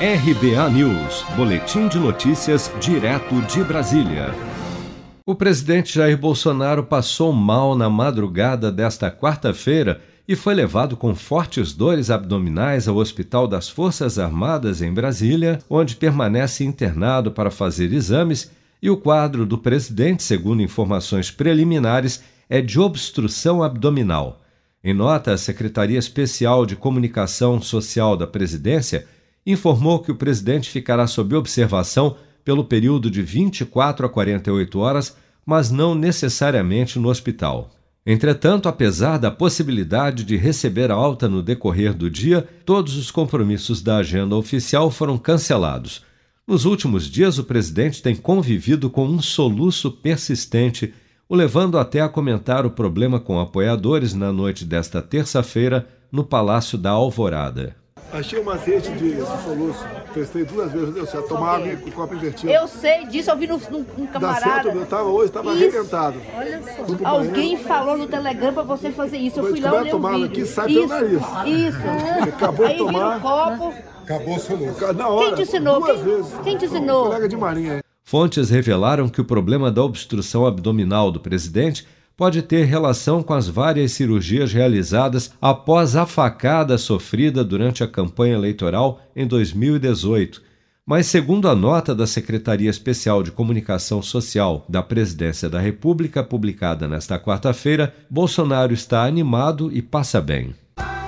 RBA News, Boletim de Notícias, direto de Brasília. O presidente Jair Bolsonaro passou mal na madrugada desta quarta-feira e foi levado com fortes dores abdominais ao Hospital das Forças Armadas em Brasília, onde permanece internado para fazer exames. E o quadro do presidente, segundo informações preliminares, é de obstrução abdominal. Em nota, a Secretaria Especial de Comunicação Social da Presidência informou que o presidente ficará sob observação pelo período de 24 a 48 horas, mas não necessariamente no hospital. Entretanto, apesar da possibilidade de receber a alta no decorrer do dia, todos os compromissos da agenda oficial foram cancelados. Nos últimos dias, o presidente tem convivido com um soluço persistente o levando até a comentar o problema com apoiadores na noite desta terça-feira no Palácio da Alvorada. Achei uma azeite de soluço. Testei duas vezes, deu certo. Tomar água com o copo invertido. Eu sei disso, eu vi no camarada. Dá certo, eu tava hoje, estava arrebentado. Olha só. Alguém falou no Telegram para você fazer isso. Eu fui lá, olhei tomar aqui, sai pelo nariz. Isso. Acabou Aí de tomar. o copo. Acabou o soluço. Na hora, Quem te ensinou? Duas Quem, vezes. quem te ensinou? Um colega de marinha. Fontes revelaram que o problema da obstrução abdominal do presidente pode ter relação com as várias cirurgias realizadas após a facada sofrida durante a campanha eleitoral em 2018. Mas, segundo a nota da Secretaria Especial de Comunicação Social da Presidência da República, publicada nesta quarta-feira, Bolsonaro está animado e passa bem.